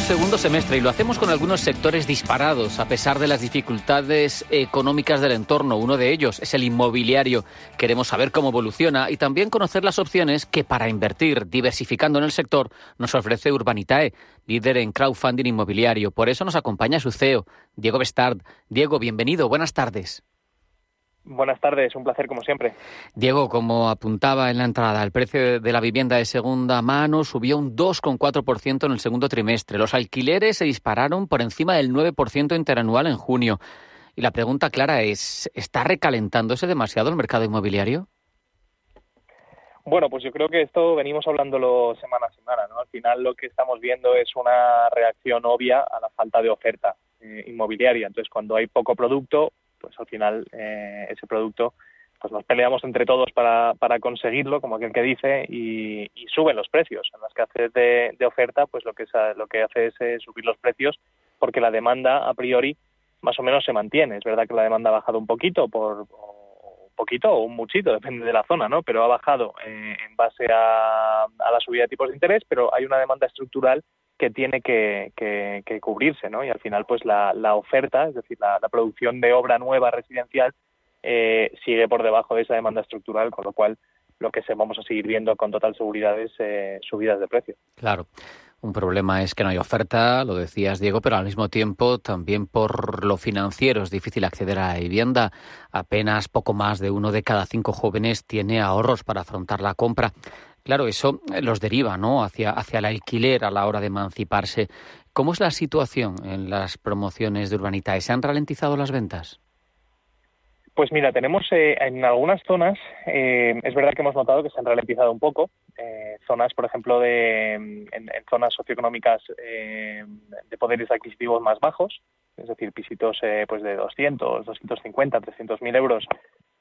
Segundo semestre y lo hacemos con algunos sectores disparados a pesar de las dificultades económicas del entorno. Uno de ellos es el inmobiliario. Queremos saber cómo evoluciona y también conocer las opciones que para invertir diversificando en el sector nos ofrece Urbanitae, líder en crowdfunding inmobiliario. Por eso nos acompaña su CEO, Diego Bestard. Diego, bienvenido. Buenas tardes. Buenas tardes, un placer como siempre. Diego, como apuntaba en la entrada, el precio de la vivienda de segunda mano subió un 2,4% en el segundo trimestre. Los alquileres se dispararon por encima del 9% interanual en junio. Y la pregunta clara es, ¿está recalentándose demasiado el mercado inmobiliario? Bueno, pues yo creo que esto venimos hablándolo semana a semana. ¿no? Al final lo que estamos viendo es una reacción obvia a la falta de oferta eh, inmobiliaria. Entonces, cuando hay poco producto, pues al final eh, ese producto pues nos peleamos entre todos para, para conseguirlo, como aquel que dice, y, suben los precios. En las que hace de, oferta, pues lo que, lo que hace es eh, subir los precios porque la demanda a priori más o menos se mantiene. Es verdad que la demanda ha bajado un poquito, por un poquito o un muchito, depende de la zona, ¿no? Pero ha bajado eh, en base a, a la subida de tipos de interés, pero hay una demanda estructural que tiene que, cubrirse, ¿no? Y al final, pues la, oferta, es decir, la, producción de obra nueva residencial eh, sigue por debajo de esa demanda estructural, con lo cual lo que se vamos a seguir viendo con total seguridad es eh, subidas de precio. Claro. Un problema es que no hay oferta, lo decías Diego, pero al mismo tiempo también por lo financiero es difícil acceder a la vivienda. Apenas poco más de uno de cada cinco jóvenes tiene ahorros para afrontar la compra. Claro, eso eh, los deriva ¿no? hacia, hacia el alquiler a la hora de emanciparse. ¿Cómo es la situación en las promociones de Urbanitae? ¿Se han ralentizado las ventas? Pues mira, tenemos eh, en algunas zonas, eh, es verdad que hemos notado que se han ralentizado un poco. zonas, por ejemplo, de, en, zonas socioeconómicas de poderes adquisitivos más bajos, es decir, pisitos pues de 200, 250, 300 mil euros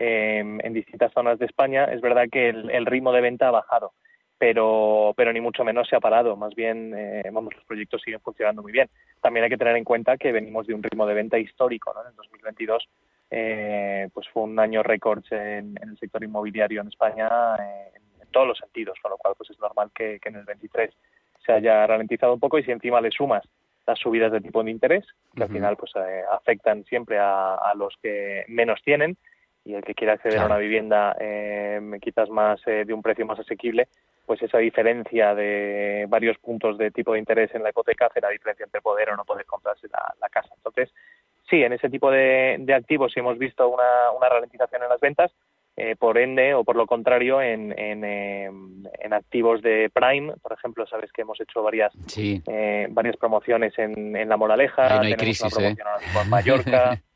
en distintas zonas de España, es verdad que el, ritmo de venta ha bajado, pero, pero ni mucho menos se ha parado. Más bien, eh, vamos, los proyectos siguen funcionando muy bien. También hay que tener en cuenta que venimos de un ritmo de venta histórico. ¿no? En 2022 eh, pues fue un año récord en, el sector inmobiliario en España eh, en, todos los sentidos, con lo cual pues es normal que, en el 23 se haya ralentizado un poco y si encima le sumas las subidas de tipo de interés, que al final pues afectan siempre a, los que menos tienen, y el que quiera acceder a una vivienda eh, quizás más eh, de un precio más asequible, pues esa diferencia de varios puntos de tipo de interés en la hipoteca hace la diferencia entre poder o no poder comprarse la, casa. Entonces, sí, en ese tipo de, activos sí hemos visto una, ralentización en las ventas, eh, por ende o por lo contrario en, en, activos de Prime, por ejemplo, sabes que hemos hecho varias varias promociones en, La Moraleja, no hay crisis, en Mallorca.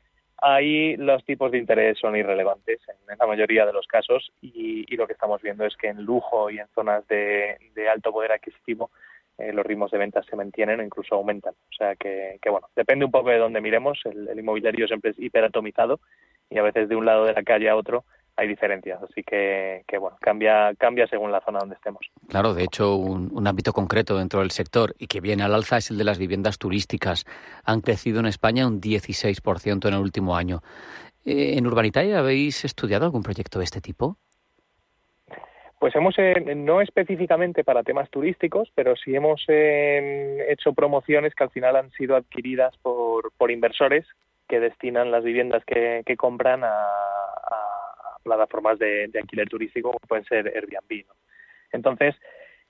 ahí los tipos de interés son irrelevantes en, la mayoría de los casos y, lo que estamos viendo es que en lujo y en zonas de, alto poder adquisitivo eh, los ritmos de ventas se mantienen o incluso aumentan. O sea que, bueno, depende un poco de dónde miremos. El, el inmobiliario siempre es hiperatomizado y a veces de un lado de la calle a otro hay diferencias, así que, bueno, cambia, cambia según la zona donde estemos. Claro, de hecho, un, ámbito concreto dentro del sector y que viene al alza es el de las viviendas turísticas. Han crecido en España un 16% en el último año. Eh, ¿En Urbanitae habéis estudiado algún proyecto de este tipo? Pues hemos, eh, no específicamente para temas turísticos, pero sí hemos eh, hecho promociones que al final han sido adquiridas por, por inversores que destinan las viviendas que, compran a plataformas de, alquiler turístico como pueden ser Airbnb. Entonces,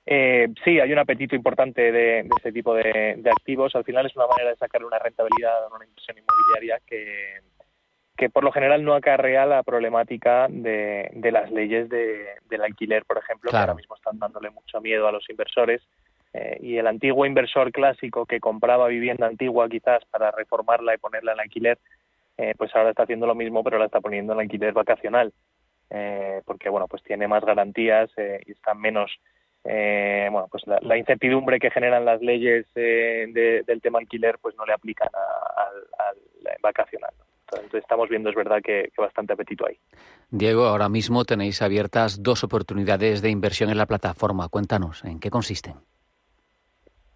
eh, sí, hay un apetito importante de, ese tipo de, activos. Al final es una manera de sacar una rentabilidad a una inversión inmobiliaria que, que por lo general no acarrea la problemática de, las leyes del alquiler, por ejemplo, que ahora mismo están dándole mucho miedo a los inversores. Eh, y el antiguo inversor clásico que compraba vivienda antigua quizás para reformarla y ponerla en alquiler, eh, pues ahora está haciendo lo mismo, pero la está poniendo en alquiler vacacional, eh, porque bueno, pues tiene más garantías eh, y está menos, bueno, pues la, incertidumbre que generan las leyes del tema alquiler, pues no le aplican al vacacional. Entonces estamos viendo, es verdad, que, que bastante apetito hay. Diego, ahora mismo tenéis abiertas dos oportunidades de inversión en la plataforma. Cuéntanos, ¿en qué consisten?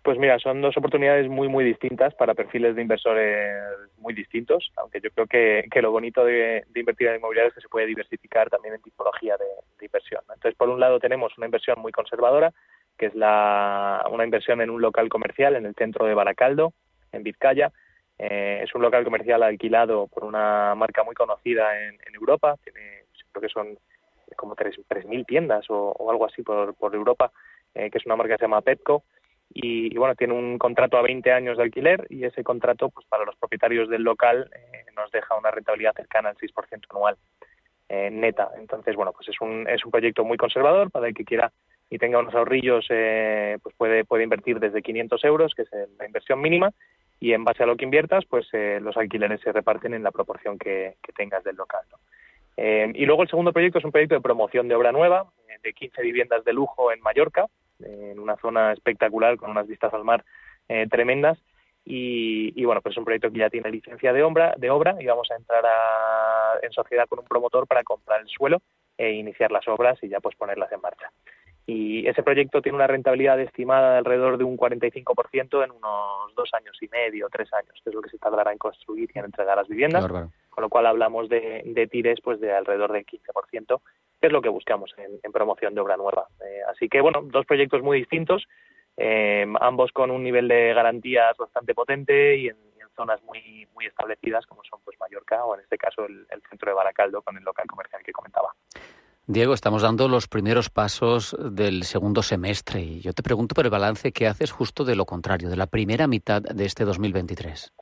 Pues mira, son dos oportunidades muy, muy distintas para perfiles de inversores muy distintos, aunque yo creo que, lo bonito de, invertir en inmobiliario es que se puede diversificar también en tipología de, inversión. Entonces, por un lado tenemos una inversión muy conservadora, que es la, una inversión en un local comercial en el centro de Baracaldo, en Vizcaya. Eh, es un local comercial alquilado por una marca muy conocida en, Europa, tiene, creo que son como 3.000 tiendas o, algo así por, Europa, eh, que es una marca que se llama Petco y, bueno, tiene un contrato a 20 años de alquiler y ese contrato, pues para los propietarios del local, eh, nos deja una rentabilidad cercana al 6% anual eh, neta. Entonces, bueno, pues es un, es un proyecto muy conservador para el que quiera y tenga unos ahorrillos, eh, pues puede, puede invertir desde 500 euros, que es la inversión mínima, y en base a lo que inviertas, pues los alquileres se reparten en la proporción que, tengas del local. y luego el segundo proyecto es un proyecto de promoción de obra nueva, de 15 viviendas de lujo en Mallorca, en una zona espectacular con unas vistas al mar eh, tremendas. Y, bueno, pues es un proyecto que ya tiene licencia de obra, de obra y vamos a entrar en sociedad con un promotor para comprar el suelo e iniciar las obras y ya pues ponerlas en marcha. Y ese proyecto tiene una rentabilidad estimada de alrededor de un 45% en unos dos años y medio, tres años, que es lo que se tardará en construir y en entregar las viviendas. Con lo cual hablamos de, de tires pues de alrededor del 15%, es lo que buscamos en, promoción de obra nueva. Eh, así que, bueno, dos proyectos muy distintos, eh, ambos con un nivel de garantías bastante potente y en, zonas muy establecidas como son pues Mallorca o en este caso el, centro de Baracaldo con el local comercial que comentaba. Diego, estamos dando los primeros pasos del segundo semestre y yo te pregunto por el balance que haces justo de lo contrario, de la primera mitad de este 2023.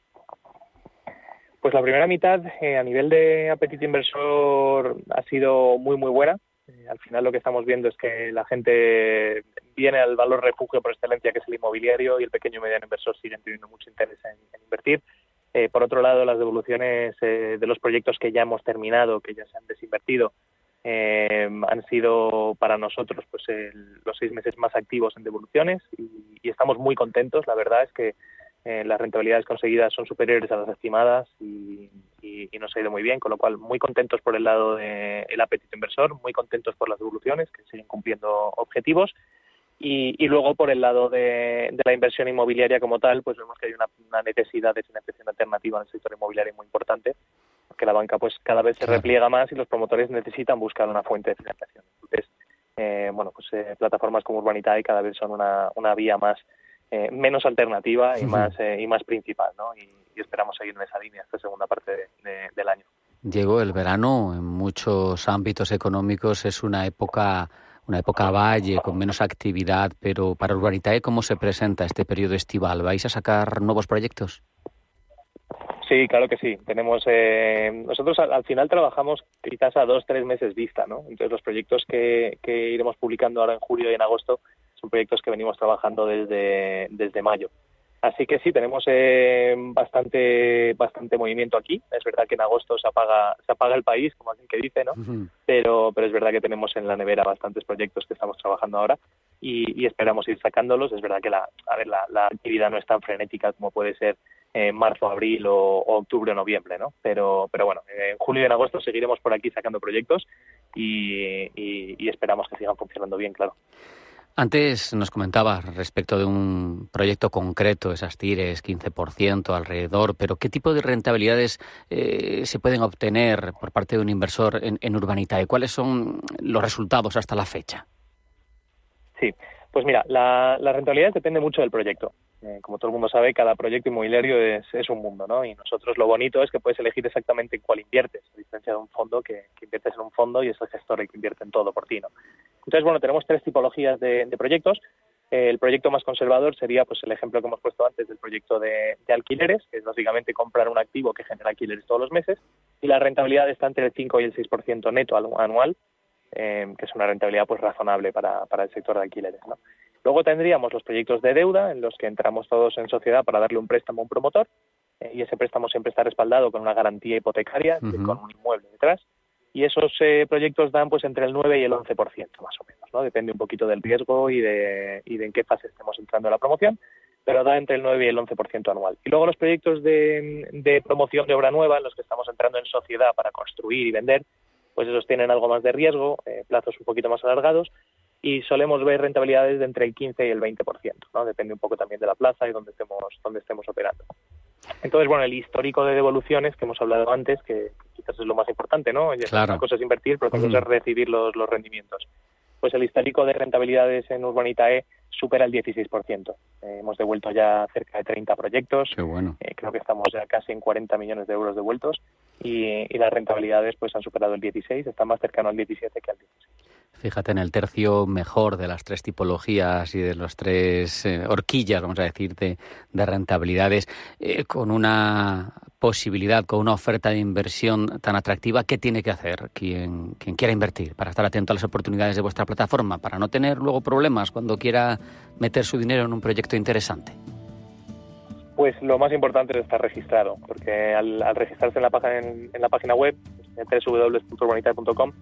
Pues la primera mitad eh, a nivel de apetito inversor ha sido muy muy buena. Eh, al final lo que estamos viendo es que la gente viene al valor refugio por excelencia que es el inmobiliario y el pequeño y mediano inversor siguen teniendo mucho interés en, invertir. Eh, por otro lado, las devoluciones de los proyectos que ya hemos terminado, que ya se han desinvertido, han sido para nosotros pues los seis meses más activos en devoluciones y, estamos muy contentos. La verdad es que eh, las rentabilidades conseguidas son superiores a las estimadas y, nos ha ido muy bien, con lo cual muy contentos por el lado del apetito inversor, muy contentos por las devoluciones que siguen cumpliendo objetivos y, luego por el lado de, la inversión inmobiliaria como tal, pues vemos que hay una, necesidad de financiación alternativa en el sector inmobiliario muy importante, porque la banca pues cada vez se repliega más y los promotores necesitan buscar una fuente de financiación. Entonces, eh, bueno, pues eh, plataformas como Urbanitae cada vez son una, una vía más eh, menos alternativa y más eh, y más principal, ¿no? Y, esperamos seguir en esa línea esta segunda parte del año. Llegó el verano en muchos ámbitos económicos es una época una época valle con menos actividad, pero para Urbanitae cómo se presenta este periodo estival, ¿vais a sacar nuevos proyectos? Sí, claro que sí. Tenemos eh, nosotros al, final trabajamos quizás a dos tres meses vista, ¿no? Entonces los proyectos que, que iremos publicando ahora en julio y en agosto son proyectos que venimos trabajando desde, desde mayo. Así que sí, tenemos eh, bastante bastante movimiento aquí. Es verdad que en agosto se apaga se apaga el país, como alguien que dice, ¿no? Pero pero es verdad que tenemos en la nevera bastantes proyectos que estamos trabajando ahora y, esperamos ir sacándolos. Es verdad que la a ver la, la actividad no es tan frenética como puede ser en marzo, abril o, octubre o noviembre, ¿no? Pero pero bueno, en julio y en agosto seguiremos por aquí sacando proyectos y, y esperamos que sigan funcionando bien, claro. Antes nos comentaba respecto de un proyecto concreto, esas tires, 15% alrededor, pero ¿qué tipo de rentabilidades eh, se pueden obtener por parte de un inversor en, en Urbanitae? ¿Cuáles son los resultados hasta la fecha? Sí, pues mira, la, la rentabilidad depende mucho del proyecto. Eh, como todo el mundo sabe, cada proyecto inmobiliario es, es, un mundo, ¿no? Y nosotros lo bonito es que puedes elegir exactamente en cuál inviertes, a diferencia de un fondo que, inviertes en un fondo y es el gestor el que invierte en todo por ti, ¿no? Entonces, bueno, tenemos tres tipologías de, proyectos. el proyecto más conservador sería pues el ejemplo que hemos puesto antes del proyecto de, alquileres, que es básicamente comprar un activo que genera alquileres todos los meses, y la rentabilidad está entre el 5 y el 6% neto anual, eh, que es una rentabilidad pues razonable para, para el sector de alquileres. ¿no? Luego tendríamos los proyectos de deuda, en los que entramos todos en sociedad para darle un préstamo a un promotor, eh, y ese préstamo siempre está respaldado con una garantía hipotecaria, con un inmueble detrás y esos eh, proyectos dan pues entre el 9 y el 11% más o menos, ¿no? Depende un poquito del riesgo y de, y de en qué fase estemos entrando en la promoción. pero da entre el 9 y el 11% anual. Y luego los proyectos de, de promoción de obra nueva, en los que estamos entrando en sociedad para construir y vender, pues esos tienen algo más de riesgo, eh, plazos un poquito más alargados, y solemos ver rentabilidades de entre el 15 y el 20%, ¿no? Depende un poco también de la plaza y donde estemos, donde estemos operando. Entonces, bueno, el histórico de devoluciones que hemos hablado antes, que quizás es lo más importante, ¿no? Claro. Una cosa es invertir, pero otra cosa es recibir los, los rendimientos. Pues el histórico de rentabilidades en Urbanitae supera el 16%. Eh, hemos devuelto ya cerca de 30 proyectos. Qué bueno. Eh, creo que estamos ya casi en 40 millones de euros devueltos y, y las rentabilidades pues han superado el 16, están más cercano al 17 que al 16. Fíjate en el tercio mejor de las tres tipologías y de las tres eh, horquillas, vamos a decir, de, de rentabilidades, eh, con una posibilidad, con una oferta de inversión tan atractiva, ¿qué tiene que hacer quien, quiera invertir para estar atento a las oportunidades de vuestra plataforma, para no tener luego problemas cuando quiera meter su dinero en un proyecto interesante? Pues lo más importante es estar registrado, porque al, al registrarse en la, página, en, la página web, www.urbanitae.com,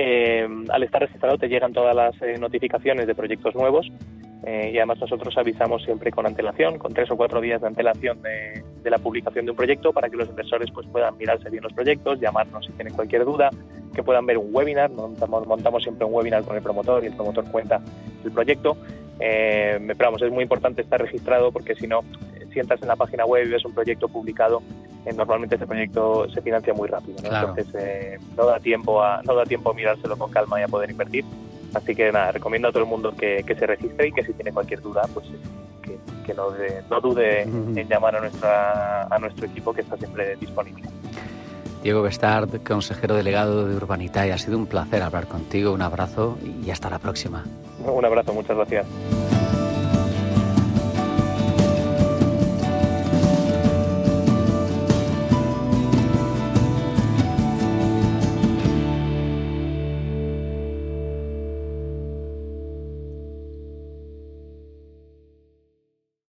eh, al estar registrado te llegan todas las eh, notificaciones de proyectos nuevos eh, y además nosotros avisamos siempre con antelación, con tres o cuatro días de antelación de, de, la publicación de un proyecto para que los inversores pues puedan mirarse bien los proyectos, llamarnos si tienen cualquier duda, que puedan ver un webinar, montamos, montamos siempre un webinar con el promotor y el promotor cuenta el proyecto. Pero vamos, es muy importante estar registrado porque si no, si entras en la página web y ves un proyecto publicado, normalmente ese proyecto se financia muy rápido. ¿no? Claro. Entonces eh, no da tiempo a no da tiempo a mirárselo con calma y a poder invertir. Así que nada, recomiendo a todo el mundo que, que se registre y que si tiene cualquier duda, pues que, que no, de, no, dude en llamar a nuestra a nuestro equipo que está siempre disponible. Diego Bestard, consejero delegado de Urbanitae, ha sido un placer hablar contigo, un abrazo y hasta la próxima. Un abrazo, muchas gracias.